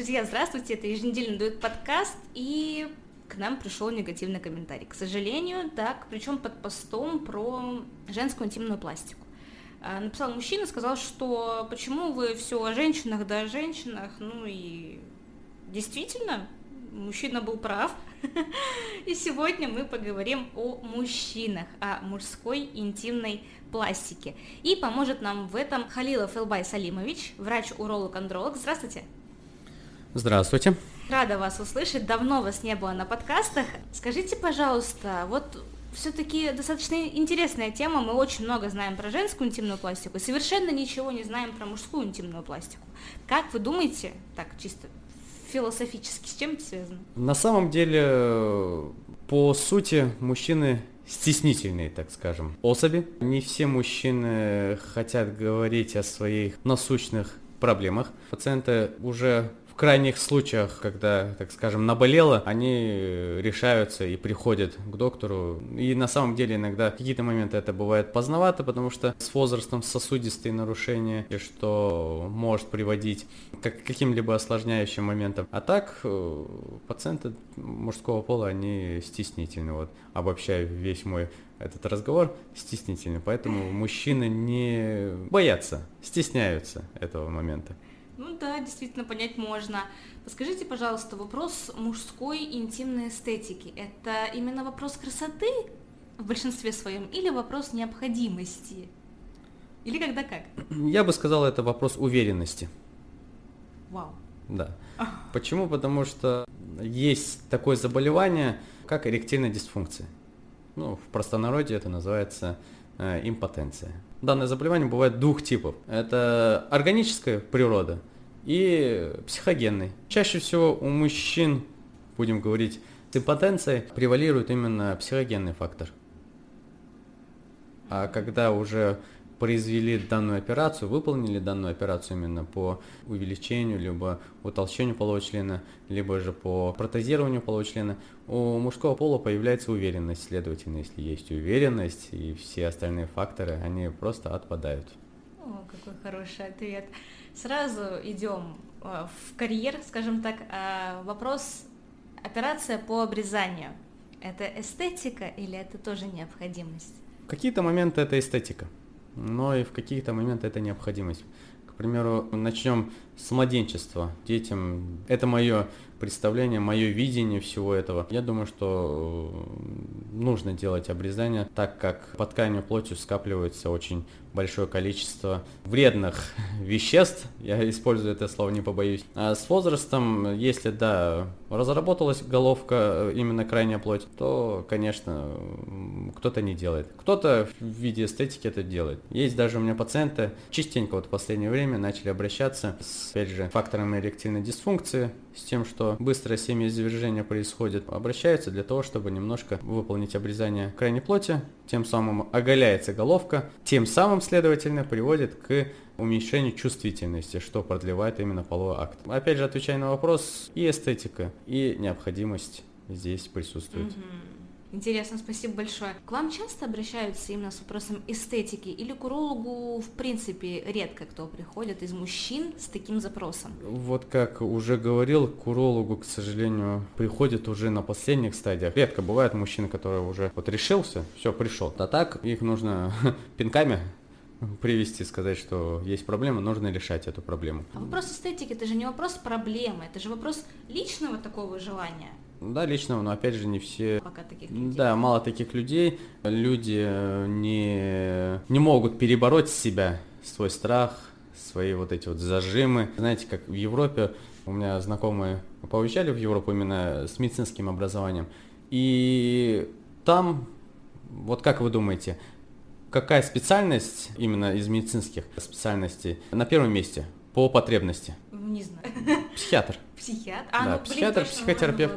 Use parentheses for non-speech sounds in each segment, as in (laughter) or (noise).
Друзья, здравствуйте, это еженедельный дует подкаст, и к нам пришел негативный комментарий. К сожалению, так, причем под постом про женскую интимную пластику. А, написал мужчина, сказал, что почему вы все о женщинах, да о женщинах, ну и действительно, мужчина был прав. (laughs) И сегодня мы поговорим о мужчинах, о мужской интимной пластике. И поможет нам в этом Халилов Элбай Салимович, врач-уролог-андролог. Здравствуйте. Здравствуйте. Рада вас услышать. Давно вас не было на подкастах. Скажите, пожалуйста, вот все-таки достаточно интересная тема. Мы очень много знаем про женскую интимную пластику, совершенно ничего не знаем про мужскую интимную пластику. Как вы думаете, так чисто философически, с чем это связано? На самом деле, по сути, мужчины стеснительные, так скажем, особи. Не все мужчины хотят говорить о своих насущных проблемах. Пациенты уже крайних случаях, когда, так скажем, наболело, они решаются и приходят к доктору. И на самом деле иногда какие-то моменты это бывает поздновато, потому что с возрастом сосудистые нарушения, и что может приводить к каким-либо осложняющим моментам. А так э, пациенты мужского пола, они стеснительны. Вот обобщаю весь мой этот разговор стеснительный, поэтому мужчины не боятся, стесняются этого момента. Ну да, действительно понять можно. Подскажите, пожалуйста, вопрос мужской интимной эстетики – это именно вопрос красоты в большинстве своем или вопрос необходимости? Или когда как? (clears throat) Я бы сказал, это вопрос уверенности. Вау. Да. (laughs) Почему? Потому что есть такое заболевание, как эректильная дисфункция. Ну, в простонародье это называется э, импотенция. Данное заболевание бывает двух типов. Это органическая природа и психогенный. Чаще всего у мужчин, будем говорить, с импотенцией превалирует именно психогенный фактор. А когда уже произвели данную операцию, выполнили данную операцию именно по увеличению, либо утолщению полового члена, либо же по протезированию полового члена, у мужского пола появляется уверенность, следовательно, если есть уверенность и все остальные факторы, они просто отпадают. О, какой хороший ответ. Сразу идем э, в карьер, скажем так. А, вопрос операция по обрезанию. Это эстетика или это тоже необходимость? В какие-то моменты это эстетика, но и в какие-то моменты это необходимость. К примеру, начнем с младенчества. Детям это мое представление, мое видение всего этого. Я думаю, что э, нужно делать обрезание, так как под тканью плотью скапливается очень большое количество вредных (laughs) веществ, я использую это слово, не побоюсь. А с возрастом, если, да, разработалась головка, э, именно крайняя плоть, то, конечно, кто-то не делает. Кто-то в виде эстетики это делает. Есть даже у меня пациенты, частенько вот в последнее время начали обращаться с, опять же, факторами эректильной дисфункции, с тем, что быстрое семяизвержение происходит, обращаются для того, чтобы немножко выполнить обрезание крайней плоти, тем самым оголяется головка, тем самым, следовательно, приводит к уменьшению чувствительности, что продлевает именно половой акт. Опять же, отвечая на вопрос, и эстетика, и необходимость здесь присутствует. Интересно, спасибо большое. К вам часто обращаются именно с вопросом эстетики или к урологу, в принципе, редко кто приходит из мужчин с таким запросом? Вот как уже говорил, к урологу, к сожалению, приходят уже на последних стадиях. Редко бывают мужчины, которые уже вот решился, все, пришел. А так их нужно (laughs) пинками привести, сказать, что есть проблема, нужно решать эту проблему. А вопрос эстетики, это же не вопрос проблемы, это же вопрос личного такого желания. Да, личного, но опять же не все. Пока таких людей. Да, мало таких людей. Люди э, не, не могут перебороть себя, свой страх, свои вот эти вот зажимы. Знаете, как в Европе, у меня знакомые поуезжали в Европу именно с медицинским образованием. И там, вот как вы думаете, какая специальность именно из медицинских специальностей на первом месте по потребности? Не знаю. Психиатр. Психиатр? А, да, ну, психиатр, блин, психотерапевт.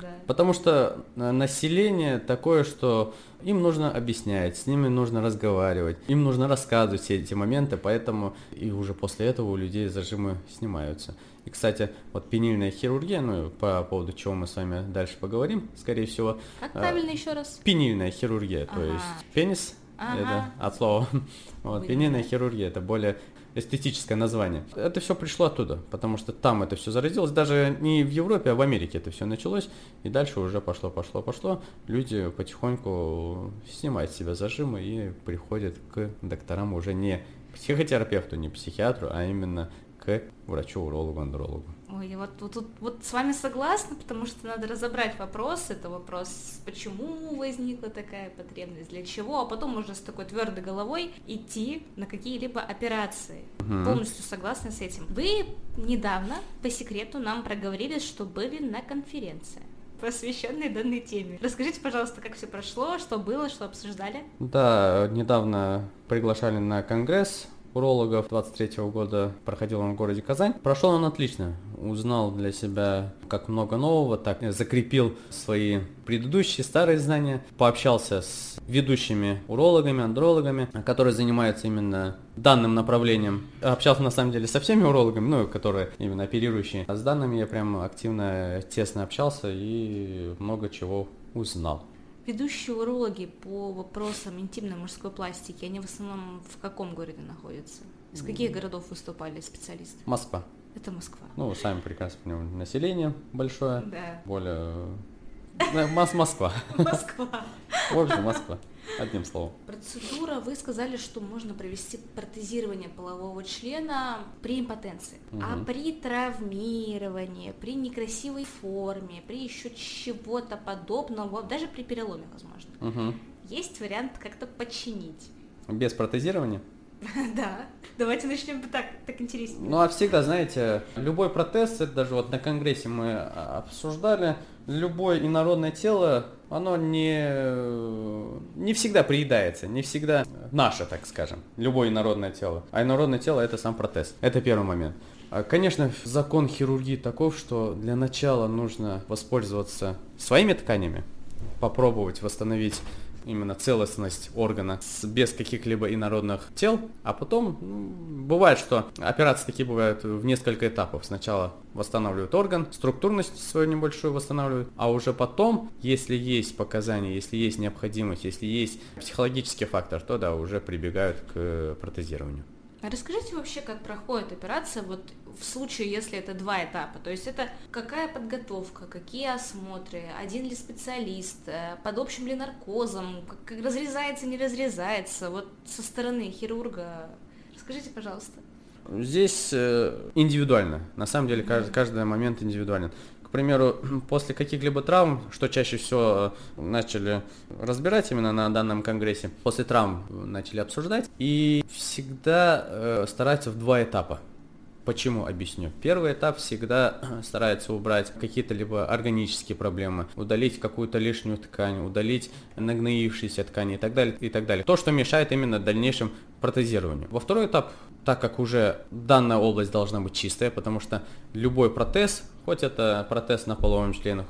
Да. Потому что э, население такое, что им нужно объяснять, с ними нужно разговаривать, им нужно рассказывать все эти моменты, поэтому и уже после этого у людей зажимы снимаются. И, кстати, вот пенильная хирургия, ну, по поводу чего мы с вами дальше поговорим, скорее всего. Как правильно еще раз? Пенильная хирургия, ага. то есть пенис, ага. это от слова. (laughs) Вот, пенильная хирургия, это более эстетическое название. Это все пришло оттуда, потому что там это все заразилось. Даже не в Европе, а в Америке это все началось. И дальше уже пошло, пошло, пошло. Люди потихоньку снимают с себя зажимы и приходят к докторам уже не психотерапевту, не психиатру, а именно к врачу-урологу, андрологу. Ой, вот, вот, вот, вот с вами согласна, потому что надо разобрать вопрос. Это вопрос, почему возникла такая потребность, для чего, а потом можно с такой твердой головой идти на какие-либо операции. Угу. Полностью согласна с этим. Вы недавно по секрету нам проговорили, что были на конференции посвященной данной теме. Расскажите, пожалуйста, как все прошло, что было, что обсуждали? Да, недавно приглашали на конгресс урологов 23 года проходил он в городе Казань. Прошел он отлично. Узнал для себя как много нового, так закрепил свои предыдущие старые знания, пообщался с ведущими урологами, андрологами, которые занимаются именно данным направлением. Общался на самом деле со всеми урологами, ну, которые именно оперирующие. А с данными я прям активно, тесно общался и много чего узнал. Ведущие урологи по вопросам интимной мужской пластики, они в основном в каком городе находятся? Из каких городов выступали специалисты? Москва. Это Москва. Ну, сами прекрасно понимаете, население большое. Да. Более... Москва. Москва. В общем, Москва. Одним словом. Процедура, вы сказали, что можно провести протезирование полового члена при импотенции. Угу. А при травмировании, при некрасивой форме, при еще чего-то подобного, даже при переломе, возможно, угу. есть вариант как-то починить. Без протезирования? (laughs) Да. Давайте начнем так, так интереснее. Ну а всегда, знаете, любой протез, это даже вот на конгрессе мы обсуждали, любое инородное тело, оно не, не всегда приедается, не всегда наше, так скажем, любое инородное тело. А инородное тело это сам протез. Это первый момент. А, конечно, закон хирургии таков, что для начала нужно воспользоваться своими тканями, попробовать восстановить именно целостность органа без каких-либо инородных тел, а потом ну, бывает, что операции такие бывают в несколько этапов. Сначала восстанавливают орган, структурность свою небольшую восстанавливают, а уже потом, если есть показания, если есть необходимость, если есть психологический фактор, то да, уже прибегают к протезированию. А расскажите вообще, как проходит операция вот в случае, если это два этапа. То есть это какая подготовка, какие осмотры, один ли специалист, э, под общим ли наркозом, как разрезается, не разрезается, вот со стороны хирурга. Расскажите, пожалуйста. Здесь э, индивидуально. На самом деле каждый, каждый момент индивидуален. К примеру, (clears throat) после каких-либо травм, что чаще всего э, начали разбирать именно на данном конгрессе, после травм начали обсуждать, и всегда э, стараются в два этапа. Почему? Объясню. Первый этап всегда старается убрать какие-то либо органические проблемы, удалить какую-то лишнюю ткань, удалить нагноившиеся ткани и так далее, и так далее. То, что мешает именно дальнейшему протезированию. Во второй этап, так как уже данная область должна быть чистая, потому что любой протез, хоть это протез на половом члене,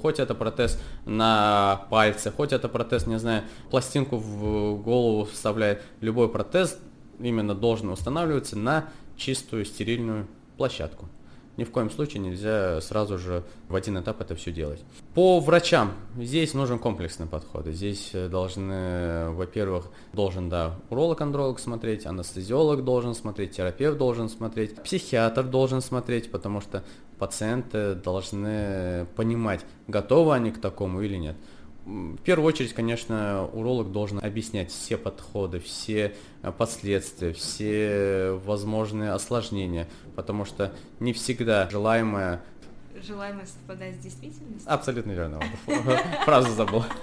хоть это протез на пальце, хоть это протез, не знаю, пластинку в голову вставляет, любой протез именно должен устанавливаться на чистую стерильную площадку. Ни в коем случае нельзя сразу же в один этап это все делать. По врачам здесь нужен комплексный подход. Здесь должны, во-первых, должен, да, уролог-андролог смотреть, анестезиолог должен смотреть, терапевт должен смотреть, психиатр должен смотреть, потому что пациенты должны понимать, готовы они к такому или нет. В первую очередь, конечно, уролог должен объяснять все подходы, все э, последствия, все возможные осложнения, потому что не всегда желаемое желаемое совпадает с действительностью. Абсолютно верно. (laughs) Фразу забыл. (laughs)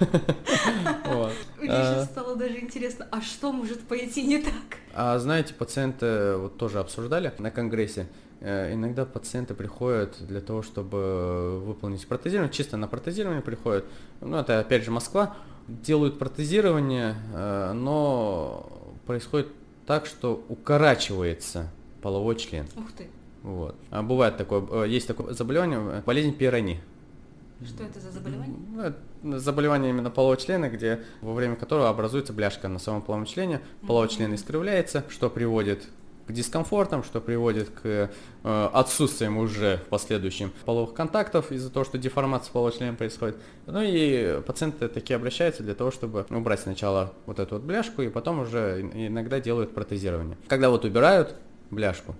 Мне а. стало даже интересно, а что может пойти не так? А знаете, пациенты вот тоже обсуждали на конгрессе, иногда пациенты приходят для того, чтобы выполнить протезирование, чисто на протезирование приходят. Ну, это опять же Москва. Делают протезирование, э, но происходит так, что укорачивается половой член. Ух ты. Вот. А бывает такое, э, есть такое заболевание, болезнь пирони. Что это за заболевание? Заболевание именно полового члена, где во время которого образуется бляшка на самом половом члене, половой член искривляется, что приводит к дискомфортам, что приводит к э, отсутствием уже в последующем половых контактов из-за того, что деформация полового члена происходит. Ну и пациенты такие обращаются для того, чтобы убрать сначала вот эту вот бляшку и потом уже иногда делают протезирование. Когда вот убирают бляшку.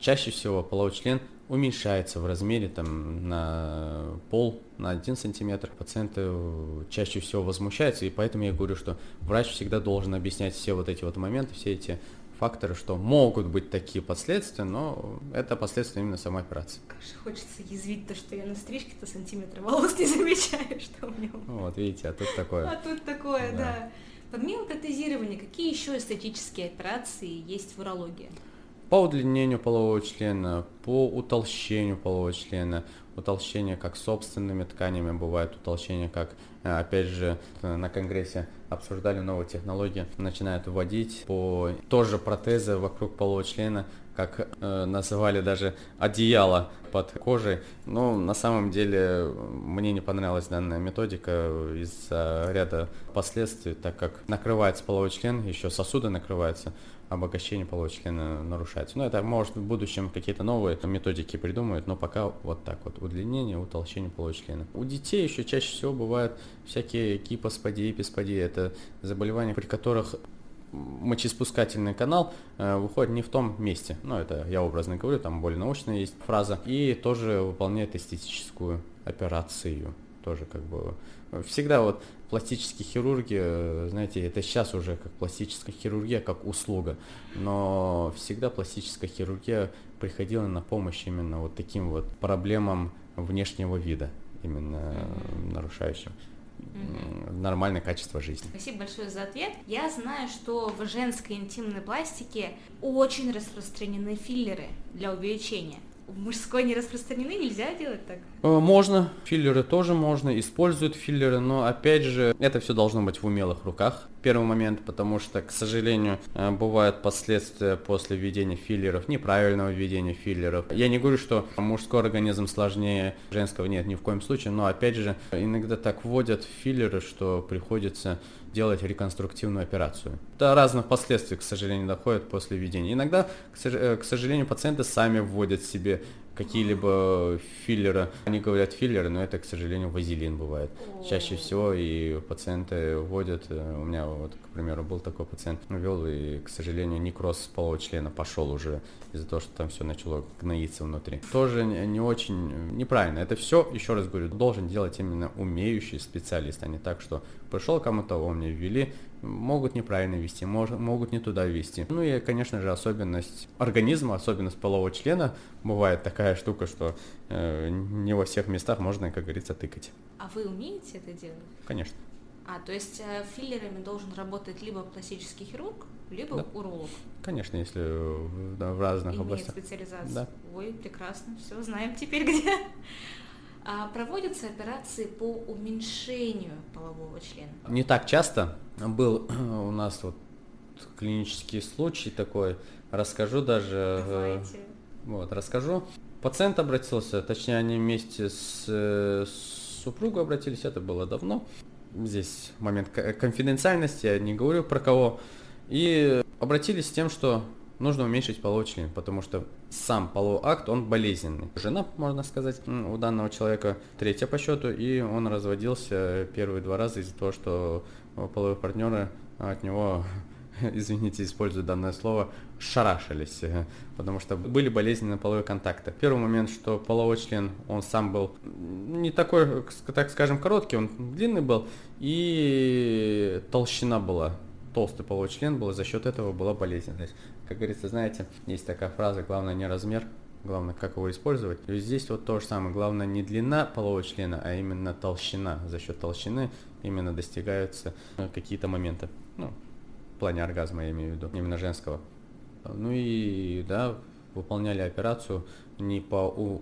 Чаще всего половой член уменьшается в размере там, на пол, на 1 сантиметр. Пациенты чаще всего возмущаются, и поэтому я говорю, что врач всегда должен объяснять все вот эти вот моменты, все эти факторы, что могут быть такие последствия, но это последствия именно самой операции. Конечно, хочется язвить то, что я на стрижке-то сантиметра волос не (laughs) замечаю, что у меня. Вот, видите, а тут такое. А тут такое, да. да. Помимо протезирования, какие еще эстетические операции есть в урологии? По удлинению полового члена, по утолщению полового члена, утолщение как собственными тканями, бывает утолщение как, э, опять же, на конгрессе обсуждали новые технологии, начинают вводить по тоже протезы вокруг полового члена, как э, называли даже одеяло под кожей. Но на самом деле мне не понравилась данная методика из-за ряда последствий, так как накрывается половой член, еще сосуды накрываются, обогащение полового члена нарушается. Но это может в будущем какие-то новые методики придумают, но пока вот так вот, удлинение, утолщение полового члена. У детей еще чаще всего бывают всякие кипосподии, эписподии, это заболевания, при которых мочеиспускательный канал э, выходит не в том месте. Ну, это я образно говорю, там более научная есть фраза. И тоже выполняет эстетическую операцию. Тоже как бы всегда вот пластические хирурги, э, знаете, это сейчас уже как пластическая хирургия, как услуга, но всегда пластическая хирургия приходила на помощь именно вот таким вот проблемам внешнего вида, именно нарушающим нормальное качество жизни. Спасибо большое за ответ. Я знаю, что в женской интимной пластике очень распространены филлеры для увеличения в мужской не распространены, нельзя делать так? Э, можно, филлеры тоже можно, используют филлеры, но опять же, это все должно быть в умелых руках. Первый момент, потому что, к сожалению, э, бывают последствия после введения филлеров, неправильного введения филлеров. Я не говорю, что мужской организм сложнее женского, нет, ни в коем случае, но опять же, иногда так вводят филлеры, что приходится делать реконструктивную операцию. До разных последствий, к сожалению, доходят после введения. Иногда, э, к сожалению, пациенты сами вводят себе какие-либо филлеры. Они говорят филлеры, но это, к сожалению, вазелин бывает. Чаще всего и пациенты вводят, э, у меня вот, к примеру, был такой пациент, ввел, и, к сожалению, некроз полового члена пошел уже из-за того, что там все начало гноиться внутри. Тоже не очень неправильно. Это все, еще раз говорю, должен делать именно умеющий специалист, а не так, что пришел кому-то, он мне ввели, могут неправильно вести, мож, могут не туда вести. Ну и, конечно же, особенность организма, особенность полового члена, бывает такая штука, что э, не во всех местах можно, как говорится, тыкать. А вы умеете это делать? Конечно. А, то есть э, филлерами должен работать либо пластический хирург, либо да. уролог? Конечно, если да, в разных Имеет областях. специализацию. Да. Ой, прекрасно, все, знаем теперь где. А проводятся операции по уменьшению полового члена? Не так часто. Был (clears throat) у нас вот клинический случай такой. Расскажу даже. Э, Давайте. Вот, расскажу. Пациент обратился, точнее, они вместе с, с супругой обратились, это было давно. Здесь момент конфиденциальности, я не говорю про кого. И обратились с тем, что нужно уменьшить половой член, потому что сам половой акт, он болезненный. Жена, можно сказать, у данного человека третья по счету, и он разводился первые два раза из-за того, что половые партнеры от него, (laughs) извините, использую данное слово, шарашились, потому что были болезненные половые контакты. Первый момент, что половой член, он сам был не такой, так скажем, короткий, он длинный был, и толщина была толстый половой член был, за счет этого была болезненность. Как говорится, знаете, есть такая фраза, главное не размер, главное, как его использовать. И здесь вот то же самое, главное не длина полового члена, а именно толщина. За счет толщины именно достигаются э, какие-то моменты. Ну, в плане оргазма я имею в виду, именно женского. Ну и, да, выполняли операцию не по у,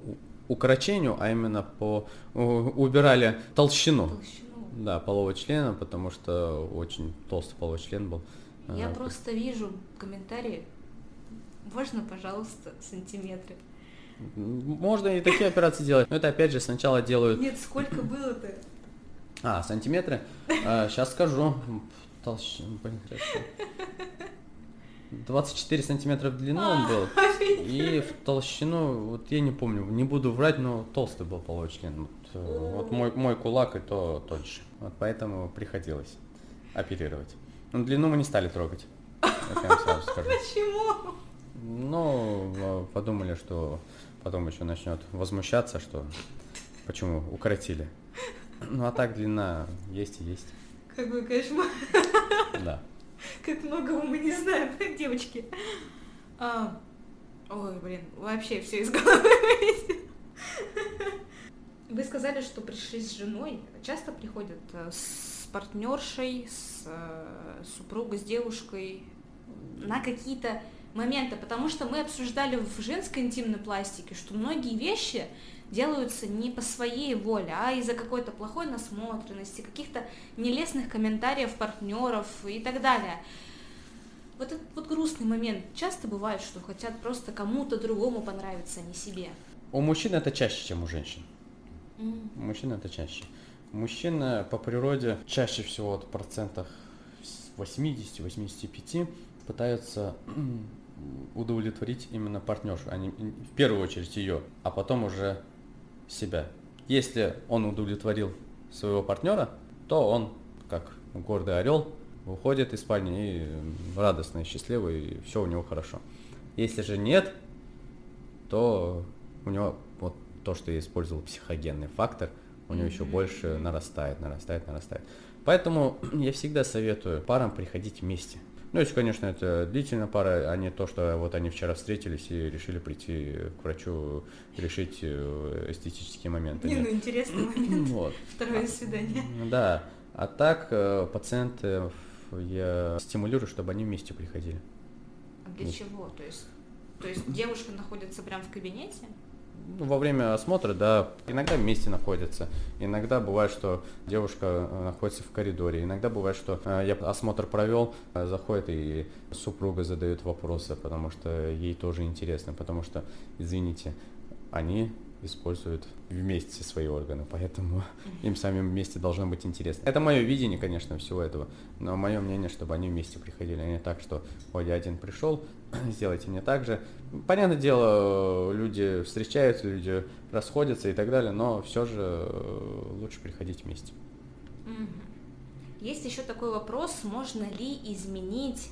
укорочению, а именно по у, убирали толщину. толщину. Да, полового члена, потому что очень толстый половой член был. Я а, просто вижу комментарии можно, пожалуйста, сантиметры? Можно и такие операции делать, но это опять же сначала делают... Нет, сколько было-то? А, сантиметры? А, сейчас скажу. Толщина, 24 сантиметра в длину он был. И в толщину, вот я не помню, не буду врать, но толстый был половой член. Вот, э, вот мой, мой кулак и то тоньше. Вот поэтому приходилось оперировать. Но длину мы не стали трогать. (laughs) Почему? Ну, а, подумали, что потом еще начнет возмущаться, что почему укоротили. Ну а так длина есть и есть. Какой кошмар. (laughs) Да. Как многого мы не знаем, девочки. А, ой, блин, вообще все из головы (laughs) вылезет. Вы сказали, что пришли с женой. Часто приходят э, с партнершей, с э, супругой, с девушкой на какие-то моменты, потому что мы обсуждали в женской интимной пластике, что многие вещи делаются не по своей воле, а из-за какой-то плохой насмотренности, каких-то нелестных комментариев партнеров и так далее. Вот этот вот грустный момент часто бывает, что хотят просто кому-то другому понравиться, а не себе. У мужчин это чаще, чем у женщин. Mm. У мужчин это чаще. Мужчина по природе чаще всего вот в процентах 80-85 пытаются (clears throat) удовлетворить именно партнершу, а не в первую очередь ее, а потом уже себя. Если он удовлетворил своего партнера, то он, как гордый орел, уходит из спальни и радостный, счастливый, и все у него хорошо. Если же нет, то у него то, что я использовал психогенный фактор, у него еще больше нарастает, нарастает, нарастает. Поэтому (clears throat) я всегда советую парам приходить вместе. Ну, если, конечно, это длительная пара, а не то, что вот они вчера встретились и решили прийти к врачу, решить э, эстетические моменты. Не, ну интересный (clears throat) момент. Вот. Второе свидание. Да. А так э, пациентов я стимулирую, чтобы они вместе приходили. А для чего? То есть, то есть девушка находится прямо в кабинете? Ну, во время осмотра, да, иногда вместе находятся. Иногда бывает, что девушка э, находится в коридоре. Иногда бывает, что э, я осмотр провел, э, заходит и супруга задает вопросы, потому что ей тоже интересно, потому что, извините, они используют вместе свои органы, поэтому им самим вместе должно быть интересно. Это мое видение, конечно, всего этого, но мое мнение, чтобы они вместе приходили, а не так, что ой, я один пришел, (clears throat) сделайте мне так же. Понятное дело, люди встречаются, люди расходятся и так далее, но все же э, лучше приходить вместе. Есть еще такой вопрос, можно ли изменить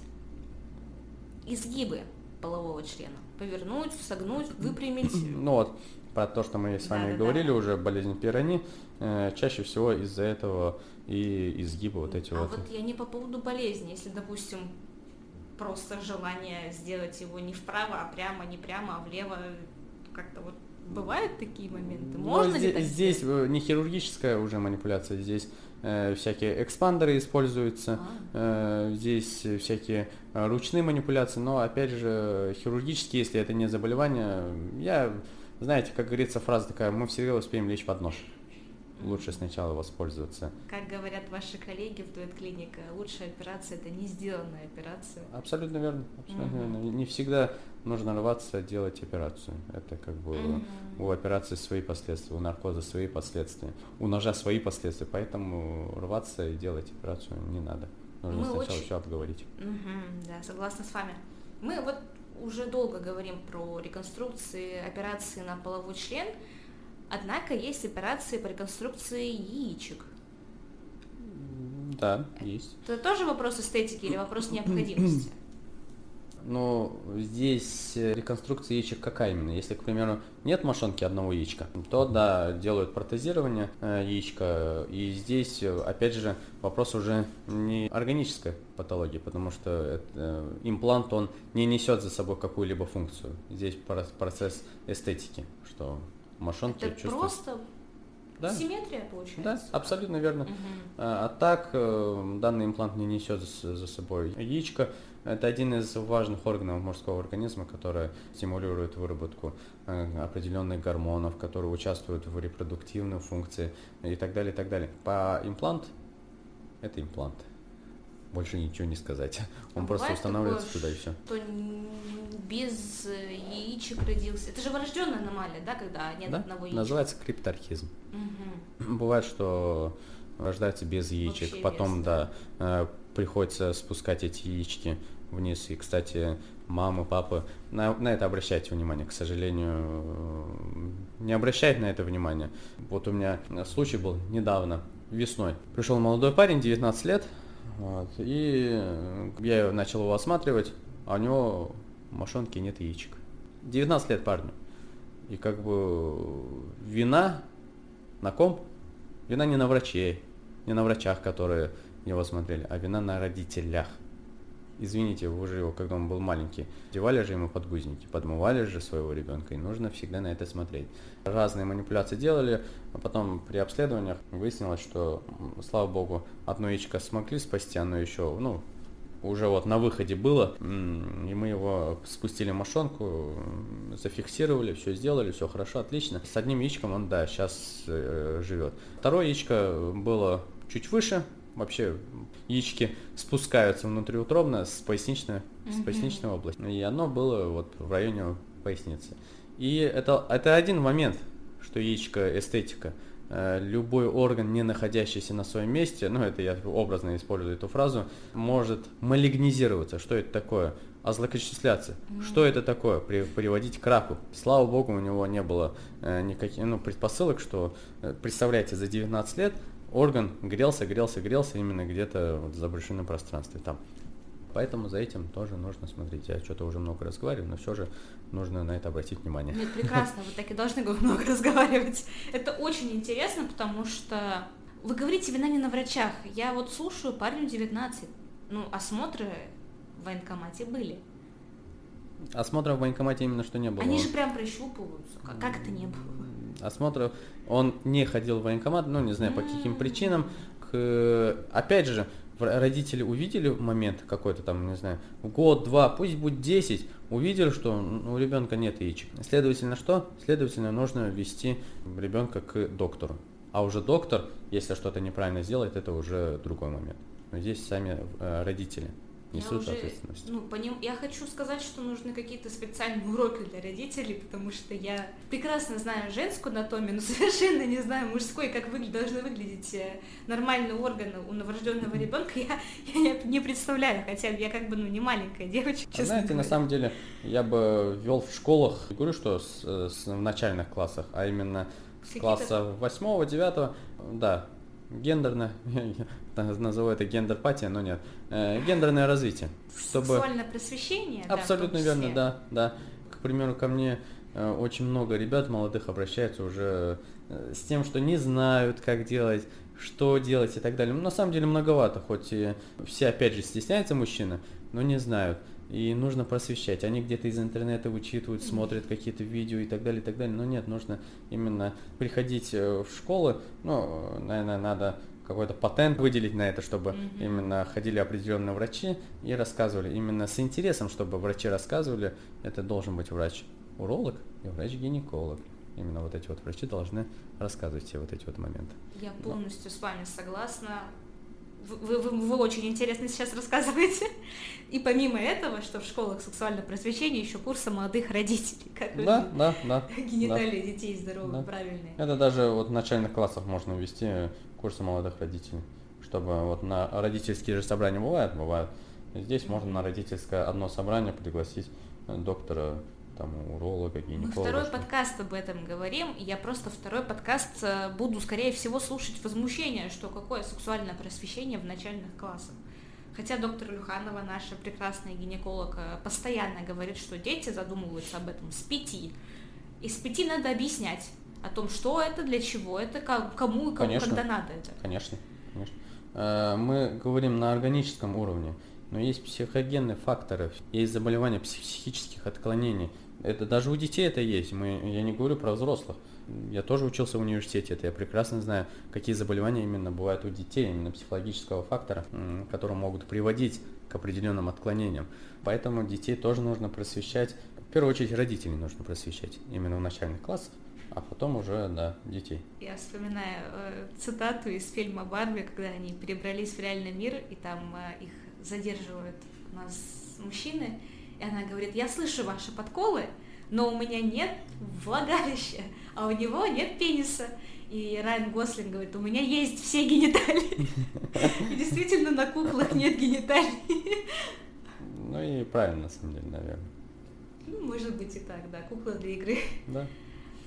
изгибы полового члена? Повернуть, согнуть, выпрямить? (clears throat) Ну вот, про то, что мы с вами да, говорили да. уже, болезнь пирони, э, чаще всего из-за этого и изгибы вот эти а вот. А вот я не по поводу болезни, если, допустим, просто желание сделать его не вправо, а прямо, не прямо, а влево, как-то вот бывают такие моменты? Ну, Можно Но здесь, ли здесь э, не хирургическая уже манипуляция, здесь э, всякие экспандеры используются, а. э, здесь всякие ручные манипуляции, но опять же хирургические, если это не заболевание, я знаете, как говорится, фраза такая, мы всегда успеем лечь под нож. Лучше сначала воспользоваться. Как говорят ваши коллеги в дуэт клиника, лучшая операция это не сделанная операция. Абсолютно верно, абсолютно угу. верно. Не всегда нужно рваться делать операцию. Это как бы угу. у операции свои последствия, у наркоза свои последствия, у ножа свои последствия, поэтому рваться и делать операцию не надо. Нужно Мы сначала очень... все обговорить. Угу, да, согласна с вами. Мы вот уже долго говорим про реконструкции, операции на половой член, однако есть операции по реконструкции яичек. Да, есть. Это тоже вопрос эстетики или вопрос необходимости? Ну, здесь э, реконструкция яичек какая именно? Если, к примеру, нет мошонки одного яичка, то да, делают протезирование э, яичка. И здесь, э, опять же, вопрос уже не органической патологии, потому что это, имплант, он не несет за собой какую-либо функцию. Здесь процесс эстетики, что мошонки это чувствуют. просто да? Симметрия получается. Да, абсолютно верно. Угу. А, а так э, данный имплант не несет за, за собой яичко. Это один из важных органов мужского организма, который стимулирует выработку э, определенных гормонов, которые участвуют в репродуктивной функции и так далее, и так далее. По имплант это имплант. Больше ничего не сказать. Он а просто устанавливается такое, туда и все. Что без яичек родился. Это же врожденная аномалия, да, когда нет да? одного яичка? Называется крипторхизм. Угу. Бывает, что рождается без яичек, Вообще потом, без, да, да, э, приходится спускать эти яички вниз. И, кстати, мамы, папы, на, на это обращайте внимание. К сожалению, не обращайте на это внимание. Вот у меня случай был недавно, весной. Пришел молодой парень, 19 лет, вот, и я начал его осматривать, а у него мошонки, нет яичек. 19 лет парню. И как бы вина на ком? Вина не на врачей, не на врачах, которые его смотрели, а вина на родителях. Извините, вы же его, когда он был маленький, девали же ему подгузники, подмывали же своего ребенка, и нужно всегда на это смотреть. Разные манипуляции делали, а потом при обследованиях выяснилось, что, слава богу, одно яичко смогли спасти, оно еще, ну, уже вот на выходе было, и мы его спустили мошонку, зафиксировали, все сделали, все хорошо, отлично. С одним яичком он, да, сейчас э, живет. Второе яичко было чуть выше, вообще яички спускаются внутриутробно с поясничной, mm-hmm. с поясничной области. И оно было вот в районе поясницы. И это, это один момент, что яичко эстетика. Э, любой орган, не находящийся на своем месте, ну это я образно использую эту фразу, может малигнизироваться. Что это такое? А злокочисляться. Mm-hmm. Что это такое? При, приводить к раку. Слава богу, у него не было э, никаких ну, предпосылок, что, э, представляете, за 19 лет орган грелся, грелся, грелся именно где-то вот в заброшенном пространстве там. Поэтому за этим тоже нужно смотреть. Я что-то уже много разговариваю, но все же нужно на это обратить внимание. Нет, прекрасно, вы так и должны много (laughs) разговаривать. Это очень интересно, потому что вы говорите, вина не на врачах. Я вот слушаю, парню 19. Ну, осмотры в военкомате были. Осмотров в военкомате именно что не было. Они же прям прощупываются. Как, как это не было? Осмотров он не ходил в военкомат, ну, не знаю по каким причинам. К, опять же, родители увидели момент какой-то там, не знаю, год, два, пусть будет 10, увидели, что у ребенка нет яичек. Следовательно, что? Следовательно, нужно ввести ребенка к доктору. А уже доктор, если что-то неправильно сделает, это уже другой момент. Но здесь сами э, родители несут уже, ответственность. Ну, по ним, я хочу сказать, что нужны какие-то специальные уроки для родителей, потому что я прекрасно знаю женскую анатомию, но (laughs) совершенно не знаю мужской, как выгля- должны выглядеть э, нормальные органы у новорожденного ребенка. (laughs) Я, я не представляю, хотя я как бы ну, не маленькая девочка. А знаете, говоря. на самом деле, я бы вел в школах, не говорю, что с, э, с, в начальных классах, а именно с класса восьмого, девятого, да, гендерное, (laughs) назову это гендер-патия, но нет, э, гендерное развитие. Чтобы... Сексуальное просвещение? Абсолютно да, верно, да, да. К примеру, ко мне э, очень много ребят молодых обращаются уже э, с тем, что не знают, как делать, что делать и так далее. Ну, на самом деле многовато, хоть и все опять же стесняются мужчины, но не знают. И нужно просвещать. Они где-то из интернета вычитывают, смотрят какие-то видео и так далее, и так далее. Но нет, нужно именно приходить в школы. Ну, наверное, надо какой-то патент выделить на это, чтобы mm-hmm. именно ходили определенные врачи и рассказывали. Именно с интересом, чтобы врачи рассказывали, это должен быть врач-уролог и врач-гинеколог. Именно вот эти вот врачи должны рассказывать все вот эти вот моменты. Я полностью с вами согласна. Вы, вы, вы очень интересно сейчас рассказываете. И помимо этого, что в школах сексуального просвещения еще курсы молодых родителей. Как да, да, да. (laughs) Гениталии да. детей здоровые, да. правильные. Это даже вот в начальных классах можно ввести курсы молодых родителей, чтобы вот на родительские же собрания бывают, бывают. Здесь можно на родительское одно собрание пригласить э, доктора, там, уролога, гинеколога. Мы второй подкаст об этом говорим, я просто второй подкаст э, буду, скорее всего, слушать возмущение, что какое сексуальное просвещение в начальных классах. Хотя доктор Люханова, наша прекрасная гинеколог, э, постоянно говорит, что дети задумываются об этом с пяти. И с пяти надо объяснять, о том, что это, для чего это, как, кому и кому, конечно, когда надо это. Конечно, конечно. Э, мы говорим на органическом уровне, но есть психогенные факторы, есть заболевания психических отклонений. Это даже у детей это есть. Мы, я не говорю про взрослых. Я тоже учился в университете, это я прекрасно знаю, какие заболевания именно бывают у детей, именно психологического фактора, которые могут приводить к определенным отклонениям. Поэтому детей тоже нужно просвещать. В первую очередь родителей нужно просвещать именно в начальных классах а потом уже, да, детей. Я вспоминаю э, цитату из фильма «Барби», когда они перебрались в реальный мир, и там э, их задерживают у нас мужчины, и она говорит, я слышу ваши подколы, но у меня нет влагалища, а у него нет пениса. И Райан Гослинг говорит, у меня есть все гениталии. (laughs) И действительно на куклах нет гениталий. Ну и правильно, на самом деле, наверное. Ну, может быть и так, да, кукла для игры. Да.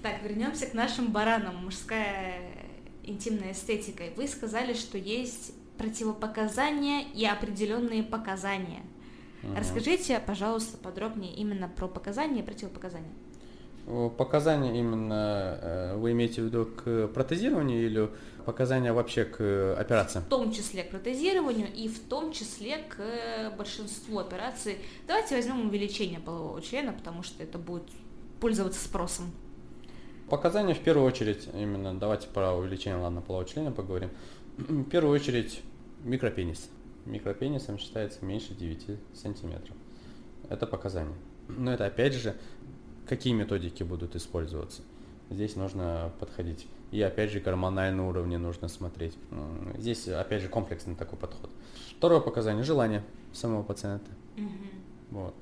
Так, вернемся к нашим баранам. Мужская интимная эстетика. Вы сказали, что есть противопоказания и определенные показания. Угу. Расскажите, пожалуйста, подробнее именно про показания и противопоказания. Показания именно э, вы имеете в виду к протезированию или показания вообще к операциям? В том числе к протезированию и в том числе к большинству операций. Давайте возьмем увеличение полового члена, потому что это будет пользоваться спросом. Показания в первую очередь, именно давайте про увеличение, ладно, полового члена поговорим. В первую очередь микропенис. Микропенисом считается меньше 9 сантиметров. Это показания. Но это опять же, какие методики будут использоваться. Здесь нужно подходить. И опять же гормональные уровни нужно смотреть. Здесь опять же комплексный такой подход. Второе показание – желание самого пациента. Угу. Вот.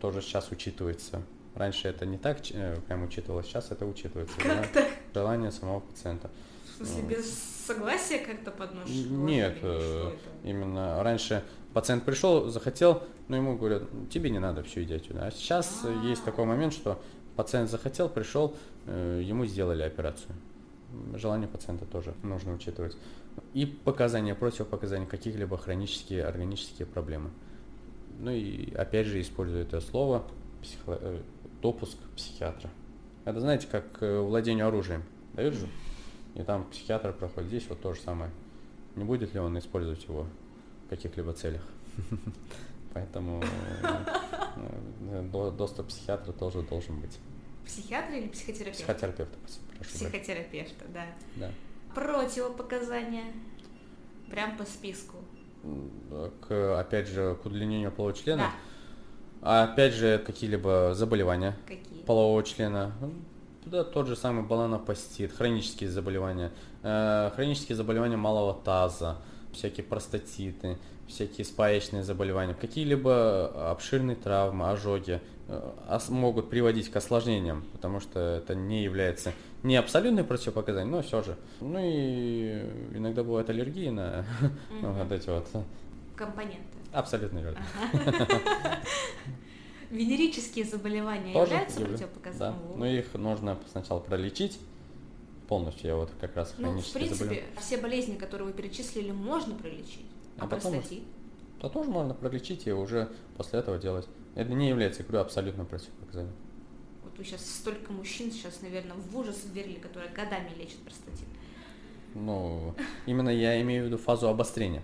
Тоже сейчас учитывается Раньше это не так э, прям учитывалось, сейчас это учитывается. Как так? Желание самого пациента. В смысле, без согласия как-то подносишь? Нет, э, именно раньше пациент пришел, захотел, но ему говорят, тебе не надо, все, иди отсюда. А сейчас А-а-а. есть такой момент, что пациент захотел, пришел, э, ему сделали операцию. Желание пациента тоже нужно учитывать. И показания, противопоказания каких-либо хронические, органические проблемы. Ну и опять же использую это слово психо допуск психиатра. Это, знаете, как э, владению оружием. Дают же? И там психиатр проходит. Здесь вот то же самое. Не будет ли он использовать его в каких-либо целях? (laughs) Поэтому э, доступ психиатра тоже должен быть. Психиатра или психотерапевта? Психотерапевта, прошу. Психотерапевта, да. Да. Противопоказания. Прям по списку. К, опять же, к удлинению полового члена. Да а опять же, какие-либо заболевания Какие? полового члена. Да, тот же самый баланопастит, хронические заболевания, э, хронические заболевания малого таза, всякие простатиты, всякие спаечные заболевания, какие-либо обширные травмы, ожоги э, могут приводить к осложнениям, потому что это не является не абсолютной противопоказанием, но все же. Ну и иногда бывают аллергии на, (laughs) mm-hmm. на вот эти вот компоненты. Абсолютно верно. (laughs) Венерические заболевания Тоже являются противопоказанием? Да, но их нужно сначала пролечить полностью. Я вот как раз Ну, в принципе, все болезни, которые вы перечислили, можно пролечить. А, а простатит? Да тоже можно пролечить и уже после этого делать. Это не является, я говорю, абсолютно противопоказанием. Вот вы сейчас столько мужчин сейчас, наверное, в ужас верили, которые годами лечат простатит. Ну, именно я имею в виду фазу обострения.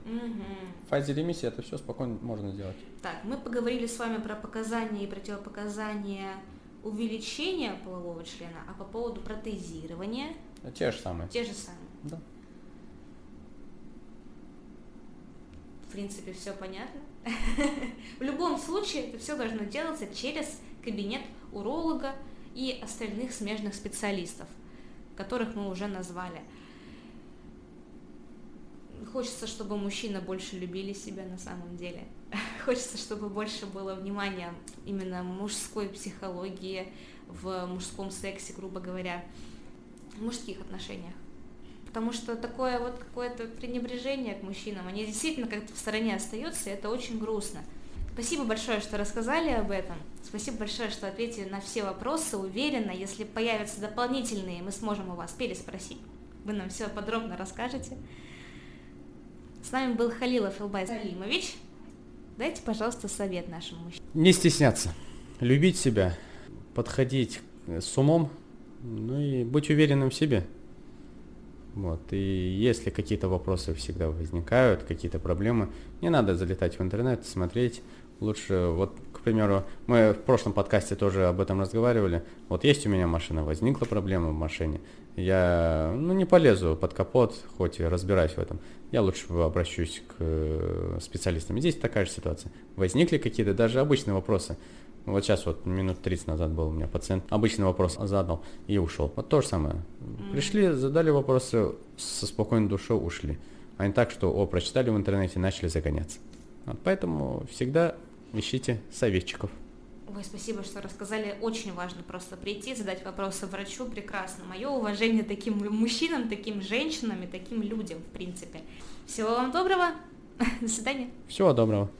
В фазе ремиссии это все спокойно можно сделать. Так, мы поговорили с вами про показания и противопоказания увеличения полового члена, а по поводу протезирования? Те же самые. Те же самые. Да. В принципе, все понятно. (laughs) В любом случае, это все должно делаться через кабинет уролога и остальных смежных специалистов, которых мы уже назвали хочется, чтобы мужчины больше любили себя на самом деле. (laughs) Хочется, чтобы больше было внимания именно мужской психологии в мужском сексе, грубо говоря, в мужских отношениях. Потому что такое вот какое-то пренебрежение к мужчинам, они действительно как-то в стороне остаются, и это очень грустно. Спасибо большое, что рассказали об этом. Спасибо большое, что ответили на все вопросы. Уверена, если появятся дополнительные, мы сможем у вас переспросить. Вы нам все подробно расскажете. С нами был Халилов Илбай Салимович. Дайте, пожалуйста, совет нашим мужчинам. Не стесняться, любить себя, подходить с умом, ну и быть уверенным в себе. Вот. И если какие-то вопросы всегда возникают, какие-то проблемы, не надо залетать в интернет, смотреть. Лучше, вот, примеру, мы в прошлом подкасте тоже об этом разговаривали. Вот есть у меня машина, возникла проблема в машине. Я, ну, не полезу под капот, хоть и разбираюсь в этом я лучше обращусь к э, специалистам. Здесь такая же ситуация. Возникли какие-то даже обычные вопросы. Вот сейчас вот минут 30 назад был у меня пациент, обычный вопрос задал и ушел. Вот то же самое. Пришли, задали вопросы, со спокойной душой ушли. А не так, что, о, прочитали в интернете, начали загоняться. Вот поэтому всегда ищите советчиков. Ой, спасибо, что рассказали. Очень важно просто прийти, задать вопросы врачу. Прекрасно. Мое уважение таким мужчинам, таким женщинам и таким людям, в принципе. Всего вам доброго. (laughs) До свидания. Всего доброго.